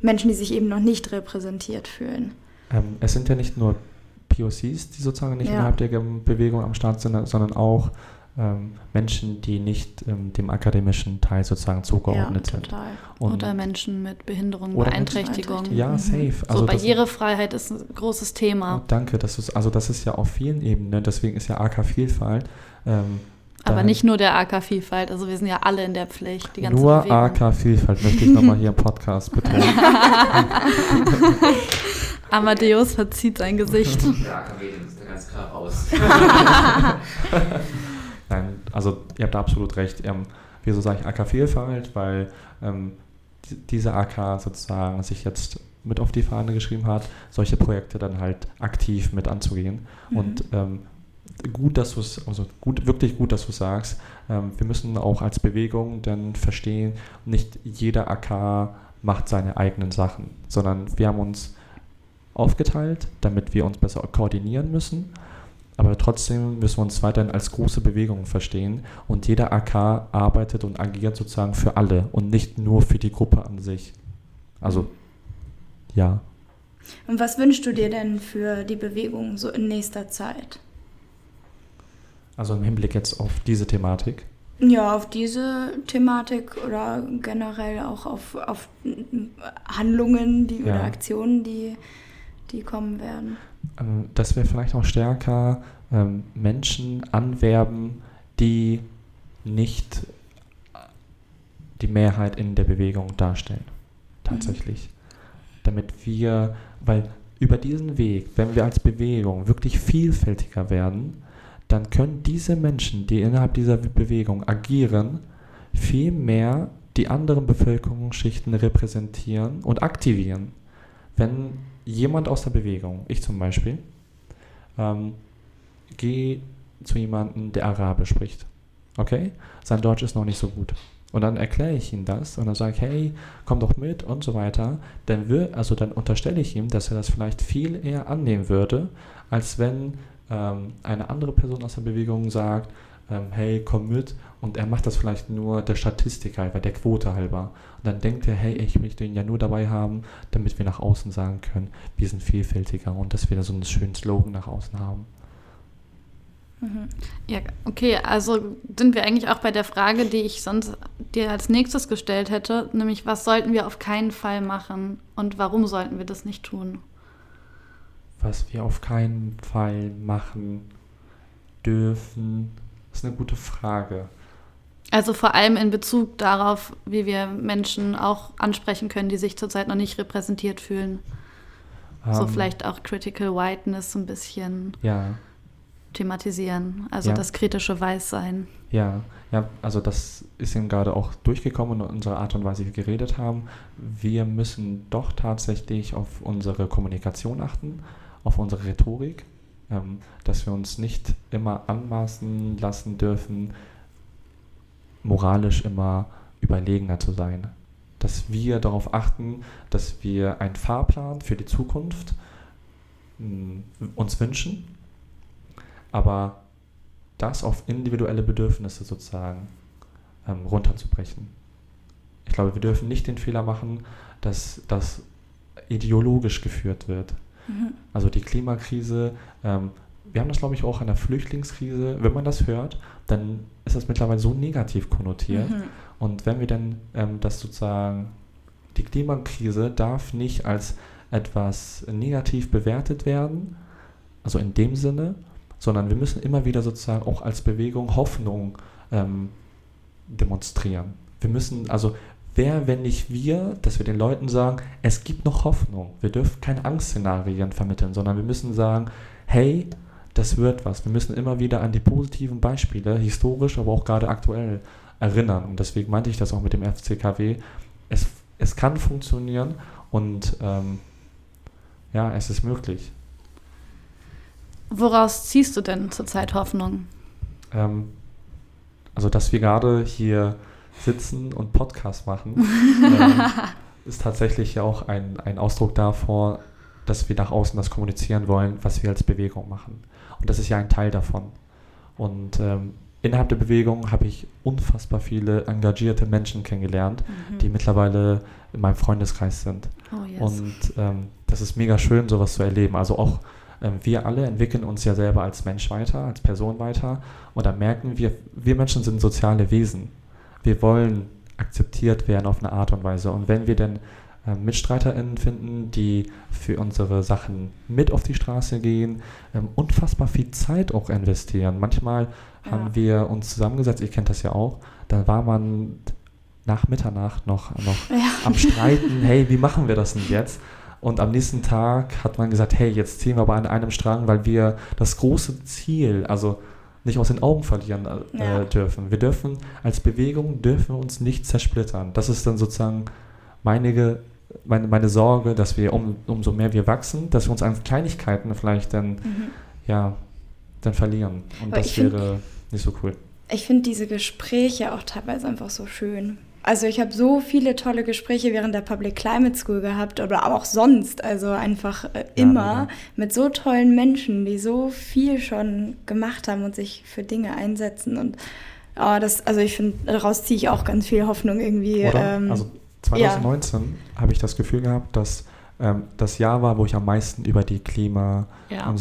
Menschen, die sich eben noch nicht repräsentiert fühlen? Ähm, es sind ja nicht nur POCs, die sozusagen nicht ja. innerhalb der Bewegung am Start sind, sondern auch Menschen, die nicht ähm, dem akademischen Teil sozusagen zugeordnet ja, total. sind. oder Menschen mit Behinderung, Beeinträchtigung. Ja, mhm. safe. Also so, Barrierefreiheit ist ein großes Thema. Danke, das ist, also das ist ja auf vielen Ebenen, deswegen ist ja AK-Vielfalt. Ähm, aber nicht nur der AK-Vielfalt, also wir sind ja alle in der Pflicht. Die ganze nur AK-Vielfalt möchte ich nochmal hier im Podcast betonen. Amadeus verzieht sein Gesicht. Ja, AKW ist da ganz klar raus. Nein, also ihr habt da absolut recht. Ähm, wieso sage ich AK-Vielfalt? Weil ähm, die, diese AK sozusagen sich jetzt mit auf die Fahne geschrieben hat, solche Projekte dann halt aktiv mit anzugehen. Mhm. Und ähm, gut, dass du es, also gut, wirklich gut, dass du sagst. Ähm, wir müssen auch als Bewegung dann verstehen, nicht jeder AK macht seine eigenen Sachen, sondern wir haben uns aufgeteilt, damit wir uns besser koordinieren müssen. Aber trotzdem müssen wir uns weiterhin als große Bewegung verstehen und jeder AK arbeitet und agiert sozusagen für alle und nicht nur für die Gruppe an sich. Also, ja. Und was wünschst du dir denn für die Bewegung so in nächster Zeit? Also im Hinblick jetzt auf diese Thematik. Ja, auf diese Thematik oder generell auch auf, auf Handlungen die, Ja. oder Aktionen, die, die kommen werden. Ähm, dass wir vielleicht auch stärker ähm, Menschen anwerben, die nicht die Mehrheit in der Bewegung darstellen. Tatsächlich. Damit wir, weil über diesen Weg, wenn wir als Bewegung wirklich vielfältiger werden, dann können diese Menschen, die innerhalb dieser Bewegung agieren, viel mehr die anderen Bevölkerungsschichten repräsentieren und aktivieren. Wenn jemand aus der Bewegung, ich zum Beispiel, ähm, gehe zu jemandem, der Arabisch spricht. Okay? Sein Deutsch ist noch nicht so gut. Und dann erkläre ich ihm das und dann sage ich, hey, komm doch mit und so weiter. Dann wir, also dann unterstelle ich ihm, dass er das vielleicht viel eher annehmen würde, als wenn ähm, eine andere Person aus der Bewegung sagt, ähm, hey, komm mit und er macht das vielleicht nur der Statistik halber, der Quote halber. Und dann denkt er, hey, ich möchte ihn ja nur dabei haben, damit wir nach außen sagen können, wir sind vielfältiger und dass wir da so einen schönen Slogan nach außen haben. Ja, okay, also sind wir eigentlich auch bei der Frage, die ich sonst dir als nächstes gestellt hätte, nämlich was sollten wir auf keinen Fall machen und warum sollten wir das nicht tun? Was wir auf keinen Fall machen dürfen, ist eine gute Frage. Also vor allem in Bezug darauf, wie wir Menschen auch ansprechen können, die sich zurzeit noch nicht repräsentiert fühlen. so Ähm, vielleicht auch Critical Whiteness so ein bisschen Ja, thematisieren, also Ja. das kritische Weißsein. Ja, ja, also das ist eben gerade auch durchgekommen in unserer Art und Weise, wie wir geredet haben. Wir müssen doch tatsächlich auf unsere Kommunikation achten, auf unsere Rhetorik, ähm, dass wir uns nicht immer anmaßen lassen dürfen, moralisch immer überlegener zu sein. Dass wir darauf achten, dass wir einen Fahrplan für die Zukunft mh, uns wünschen, aber das auf individuelle Bedürfnisse sozusagen ähm, runterzubrechen. Ich glaube, wir dürfen nicht den Fehler machen, dass das ideologisch geführt wird. Mhm. Also die Klimakrise, ähm, wir haben das glaube ich auch an der Flüchtlingskrise, wenn man das hört, dann ist das mittlerweile so negativ konnotiert. Mhm. Und wenn wir dann ähm, das sozusagen, die Klimakrise darf nicht als etwas negativ bewertet werden, also in dem Sinne, sondern wir müssen immer wieder sozusagen auch als Bewegung Hoffnung ähm, demonstrieren. Wir müssen, also wer, wenn nicht wir, dass wir den Leuten sagen, es gibt noch Hoffnung. Wir dürfen keine Angstszenarien vermitteln, sondern wir müssen sagen, hey, das wird was. Wir müssen immer wieder an die positiven Beispiele, historisch, aber auch gerade aktuell, erinnern. Und deswegen meinte ich das auch mit dem FCKW. Es, es kann funktionieren und ähm, ja, es ist möglich. Woraus ziehst du denn zurzeit Hoffnung? Ähm, also, dass wir gerade hier sitzen und Podcast machen, ähm, ist tatsächlich ja auch ein, ein Ausdruck davor, dass wir nach außen das kommunizieren wollen, was wir als Bewegung machen. Und das ist ja ein Teil davon. Und ähm, innerhalb der Bewegung habe ich unfassbar viele engagierte Menschen kennengelernt, Mhm. die mittlerweile in meinem Freundeskreis sind. Oh yes. Und ähm, das ist mega schön, sowas zu erleben. Also auch ähm, wir alle entwickeln uns ja selber als Mensch weiter, als Person weiter. Und da merken wir, wir Menschen sind soziale Wesen. Wir wollen akzeptiert werden auf eine Art und Weise. Und wenn wir dann ähm, MitstreiterInnen finden, die für unsere Sachen mit auf die Straße gehen, ähm, unfassbar viel Zeit auch investieren. Manchmal Ja. haben wir uns zusammengesetzt, ihr kennt das ja auch, dann war man nach Mitternacht noch, noch Ja. am Streiten, hey, wie machen wir das denn jetzt? Und am nächsten Tag hat man gesagt, hey, jetzt ziehen wir aber an einem Strang, weil wir das große Ziel, also nicht aus den Augen verlieren äh, Ja. dürfen. Wir dürfen als Bewegung dürfen wir uns nicht zersplittern. Das ist dann sozusagen meine, meine, meine Sorge, dass wir um, umso mehr wir wachsen, dass wir uns an Kleinigkeiten vielleicht dann Mhm. ja dann verlieren. Und Aber das ich find- wäre nicht so cool. Ich finde diese Gespräche auch teilweise einfach so schön. Also ich habe so viele tolle Gespräche während der Public Climate School gehabt, oder aber auch sonst. Also einfach äh, Ja, immer mega. mit so tollen Menschen, die so viel schon gemacht haben und sich für Dinge einsetzen. Und oh, das, also ich finde, daraus ziehe ich auch ganz viel Hoffnung irgendwie. Oder? ähm, also 2019 habe ich das Gefühl gehabt, dass ähm, das Jahr war, wo ich am meisten über die Klimasache Ja.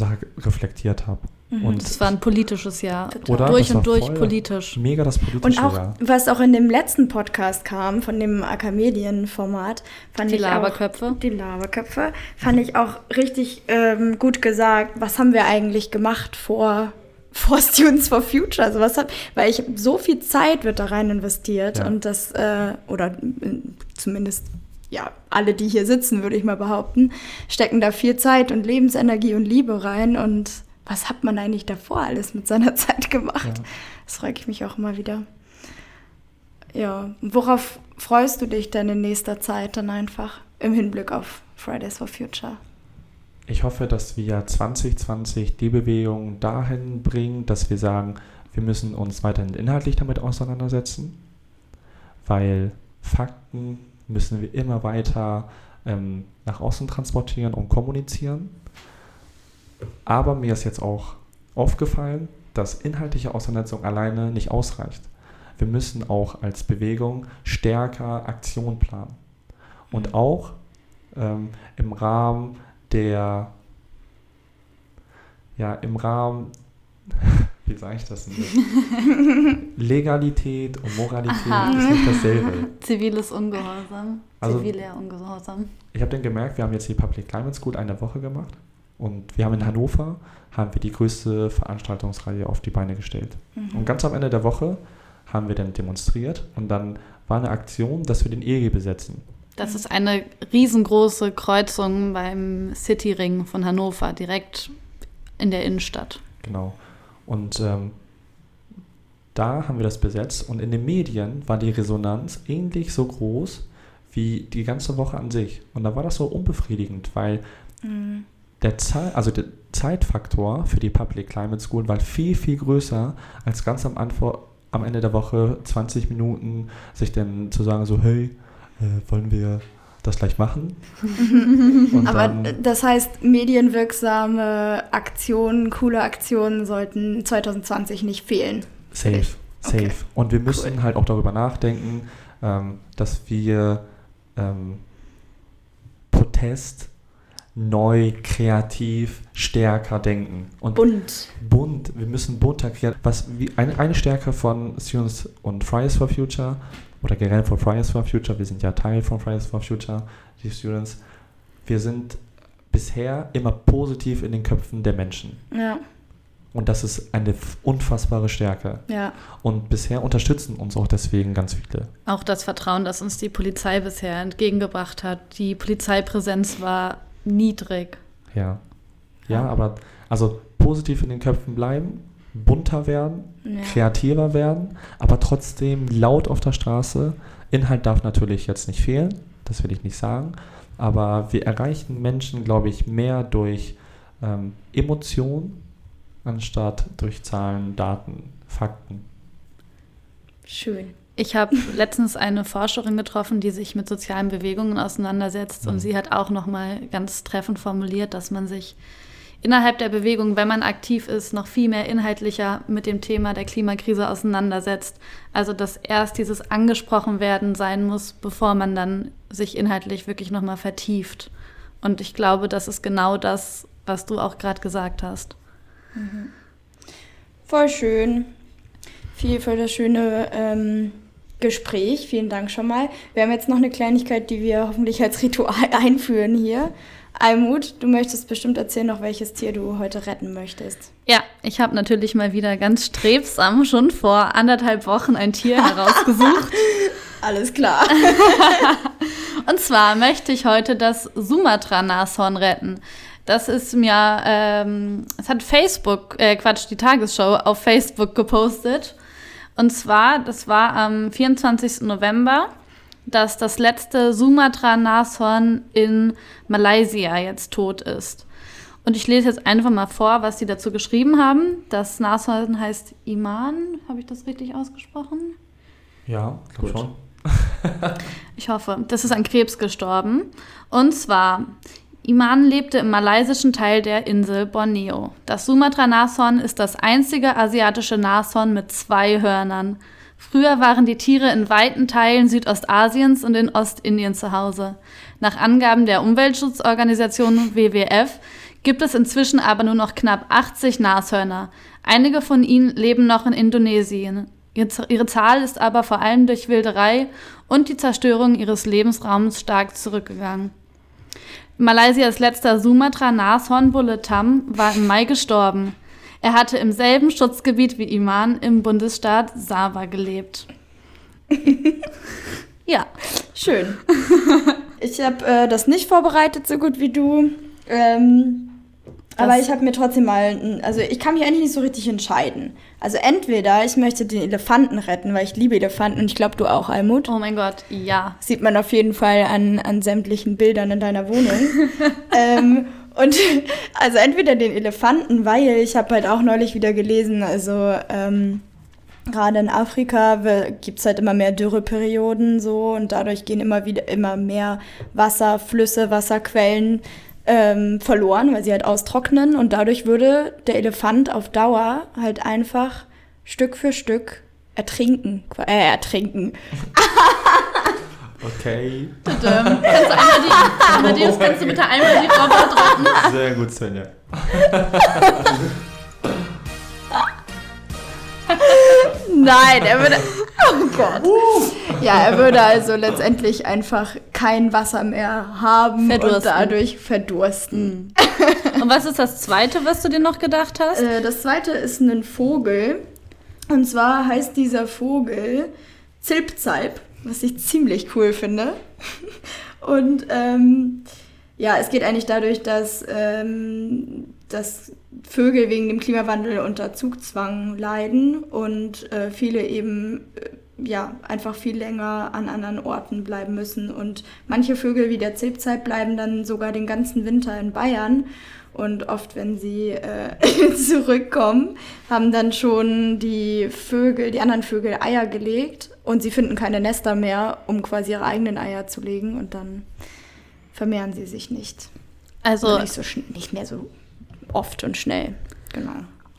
reflektiert habe. Und Das war ein politisches Jahr. Oder? Durch und durch politisch. mega das Und politische auch, Jahr. was auch in dem letzten Podcast kam, von dem AK-Medien-Format, fand Die ich Laberköpfe. Auch, die Laberköpfe, fand ich auch richtig ähm, gut gesagt. Was haben wir eigentlich gemacht vor, vor Students for Future? Also was hat, weil ich so viel Zeit wird da rein investiert Ja. und das, äh, oder äh, zumindest ja, alle, die hier sitzen, würde ich mal behaupten, stecken da viel Zeit und Lebensenergie und Liebe rein. Und was hat man eigentlich davor alles mit seiner Zeit gemacht? Ja. Das frage ich mich auch immer wieder. Ja, worauf freust du dich denn in nächster Zeit dann einfach im Hinblick auf Fridays for Future? Ich hoffe, dass wir 2020 die Bewegung dahin bringen, dass wir sagen, wir müssen uns weiterhin inhaltlich damit auseinandersetzen, weil Fakten müssen wir immer weiter ähm, nach außen transportieren und kommunizieren. Aber mir ist jetzt auch aufgefallen, dass inhaltliche Auseinandersetzung alleine nicht ausreicht. Wir müssen auch als Bewegung stärker Aktion planen. Und auch ähm, im Rahmen der, ja, im Rahmen, wie sage ich das denn? Legalität und Moralität Aha. ist nicht dasselbe. Ziviles Ungehorsam. Also- Ziviler Ungehorsam. Ich habe dann gemerkt, wir haben jetzt die Public Climate School eine Woche gemacht und wir haben in Hannover haben wir die größte Veranstaltungsreihe auf die Beine gestellt. Und ganz am Ende der Woche haben wir dann demonstriert und dann war eine Aktion, dass wir den EG besetzen. Das ist eine riesengroße Kreuzung beim Cityring von Hannover, direkt in der Innenstadt. Genau. Und ähm, da haben wir das besetzt und in den Medien war die Resonanz ähnlich so groß wie die ganze Woche an sich. Und da war das so unbefriedigend, weil Mhm. Der, Zeit, also der Zeitfaktor für die Public Climate School war viel, viel größer als ganz am, Anfang, am Ende der Woche 20 Minuten sich dann zu sagen, so, hey, äh, wollen wir das gleich machen? Aber dann- das heißt, medienwirksame Aktionen, coole Aktionen sollten 2020 nicht fehlen. Safe, safe. Okay. Und wir müssen halt auch darüber nachdenken, ähm, dass wir ähm, Protest neu, kreativ, stärker denken. Und Bunt. bunt, wir müssen bunter kreieren. Was wie eine, eine Stärke von Students und Fridays for Future oder generell von Fridays for Future, wir sind ja Teil von Fridays for Future, die Students, wir sind bisher immer positiv in den Köpfen der Menschen. Ja, Und das ist eine unfassbare Stärke. ja. Und bisher unterstützen uns auch deswegen ganz viele. Auch das Vertrauen, das uns die Polizei bisher entgegengebracht hat. Die Polizeipräsenz war niedrig. Ja. Ja, aber also positiv in den Köpfen bleiben, bunter werden, ja. kreativer werden, aber trotzdem laut auf der Straße. Inhalt darf natürlich jetzt nicht fehlen, das will ich nicht sagen. Aber wir erreichen Menschen, glaube ich, mehr durch ähm, Emotion anstatt durch Zahlen, Daten, Fakten. Schön. Ich habe letztens eine Forscherin getroffen, die sich mit sozialen Bewegungen auseinandersetzt Mhm. und sie hat auch noch mal ganz treffend formuliert, dass man sich innerhalb der Bewegung, wenn man aktiv ist, noch viel mehr inhaltlicher mit dem Thema der Klimakrise auseinandersetzt. Also dass erst dieses angesprochen werden sein muss, bevor man dann sich inhaltlich wirklich noch mal vertieft. Und ich glaube, das ist genau das, was du auch gerade gesagt hast. Voll schön. Viel für das schöne ähm, Gespräch. Vielen Dank schon mal. Wir haben jetzt noch eine Kleinigkeit, die wir hoffentlich als Ritual einführen hier. Almut, du möchtest bestimmt erzählen, noch welches Tier du heute retten möchtest. Ja, ich habe natürlich mal wieder ganz strebsam schon vor anderthalb Wochen ein Tier herausgesucht. Alles klar. Und zwar möchte ich heute das Sumatra-Nashorn retten. Das ist mir, ähm, es hat Facebook, äh, Quatsch, die Tagesschau auf Facebook gepostet. Und zwar, das war am 24. November, dass das letzte Sumatra-Nashorn in Malaysia jetzt tot ist. Und ich lese jetzt einfach mal vor, was sie dazu geschrieben haben. Das Nashorn heißt Iman. Habe ich das richtig ausgesprochen? Ja, glaube Gut. schon. Ich hoffe. Das ist an Krebs gestorben. Und zwar, Iman lebte im malaysischen Teil der Insel Borneo. Das Sumatra-Nashorn ist das einzige asiatische Nashorn mit zwei Hörnern. Früher waren die Tiere in weiten Teilen Südostasiens und in Ostindien zu Hause. Nach Angaben der Umweltschutzorganisation WWF gibt es inzwischen aber nur noch knapp 80 Nashörner. Einige von ihnen leben noch in Indonesien. Ihre Zahl ist aber vor allem durch Wilderei und die Zerstörung ihres Lebensraums stark zurückgegangen. Malaysias letzter Sumatra-Nashornbulle Tam war im Mai gestorben. Er hatte im selben Schutzgebiet wie Iman im Bundesstaat Sabah gelebt. ja, Schön. Ich habe äh, das nicht vorbereitet, so gut wie du. Ähm, aber ich habe mir trotzdem mal, also ich kann mich eigentlich nicht so richtig entscheiden. Also entweder ich möchte den Elefanten retten, weil ich liebe Elefanten und ich glaube du auch, Almut. oh mein Gott, ja. Sieht man auf jeden Fall an, an sämtlichen Bildern in deiner Wohnung. ähm, und also entweder den Elefanten, weil ich habe halt auch neulich wieder gelesen, also ähm, gerade in Afrika gibt es halt immer mehr Dürreperioden so und dadurch gehen immer wieder immer mehr Wasserflüsse, Wasserquellen ähm, verloren, weil sie halt austrocknen und dadurch würde der Elefant auf Dauer halt einfach Stück für Stück ertrinken, äh, ertrinken, Okay. Kannst du einmal die, Amadeus, kannst du bitte einmal die Robbe drücken? Sehr gut, Svenja. Nein, er würde. Oh Gott. Ja, er würde also letztendlich einfach kein Wasser mehr haben Verdursten. und dadurch verdursten. Und was ist das Zweite, was du dir noch gedacht hast? Äh, das zweite ist ein Vogel. Und zwar heißt dieser Vogel Zilpzalp, was ich ziemlich cool finde. Und ähm, ja, es geht eigentlich dadurch, dass, ähm, dass Vögel wegen dem Klimawandel unter Zugzwang leiden und äh, viele eben äh, ja, einfach viel länger an anderen Orten bleiben müssen. Und manche Vögel wie der Zilpzalp bleiben dann sogar den ganzen Winter in Bayern. Und oft, wenn sie äh, zurückkommen, haben dann schon die Vögel, die anderen Vögel Eier gelegt und sie finden keine Nester mehr, um quasi ihre eigenen Eier zu legen und dann vermehren sie sich nicht. Also, nicht, so nicht mehr so oft und schnell. Genau.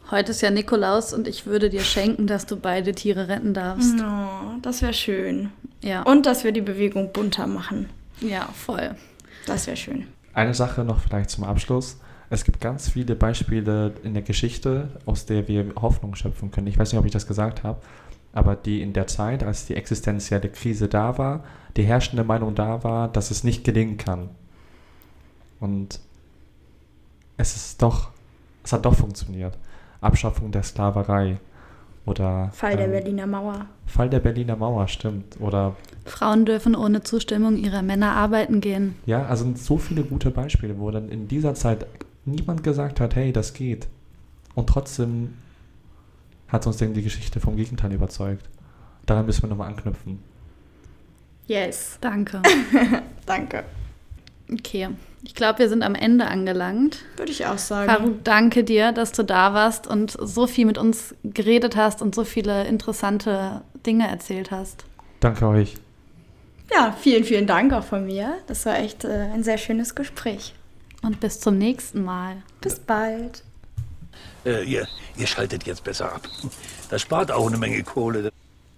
heute ist ja Nikolaus und ich würde dir schenken, dass du beide Tiere retten darfst. Oh, das wäre schön. Ja. Und dass wir die Bewegung bunter machen. ja, voll. Das wäre schön. Eine Sache noch vielleicht zum Abschluss. Es gibt ganz viele Beispiele in der Geschichte, aus der wir Hoffnung schöpfen können. Ich weiß nicht, ob ich das gesagt habe, aber die in der Zeit, als die existenzielle Krise da war, die herrschende Meinung da war, dass es nicht gelingen kann. Und es ist doch, es hat doch funktioniert. Abschaffung der Sklaverei oder Fall der ähm, Berliner Mauer. Fall der Berliner Mauer, stimmt. Oder Frauen dürfen ohne Zustimmung ihrer Männer arbeiten gehen. Ja, also sind so viele gute Beispiele, wo dann in dieser Zeit niemand gesagt hat, hey, das geht. Und trotzdem hat uns denn die Geschichte vom Gegenteil überzeugt. Daran müssen wir nochmal anknüpfen. Yes. Danke. Danke. Okay. Ich glaube, wir sind am Ende angelangt. Würde ich auch sagen. Faruk, danke dir, dass du da warst und so viel mit uns geredet hast und so viele interessante Dinge erzählt hast. Danke euch. Ja, vielen, vielen Dank auch von mir. Das war echt äh, ein sehr schönes Gespräch. Und bis zum nächsten Mal. Bis bald. Äh, ihr, ihr schaltet jetzt besser ab. Das spart auch eine Menge Kohle.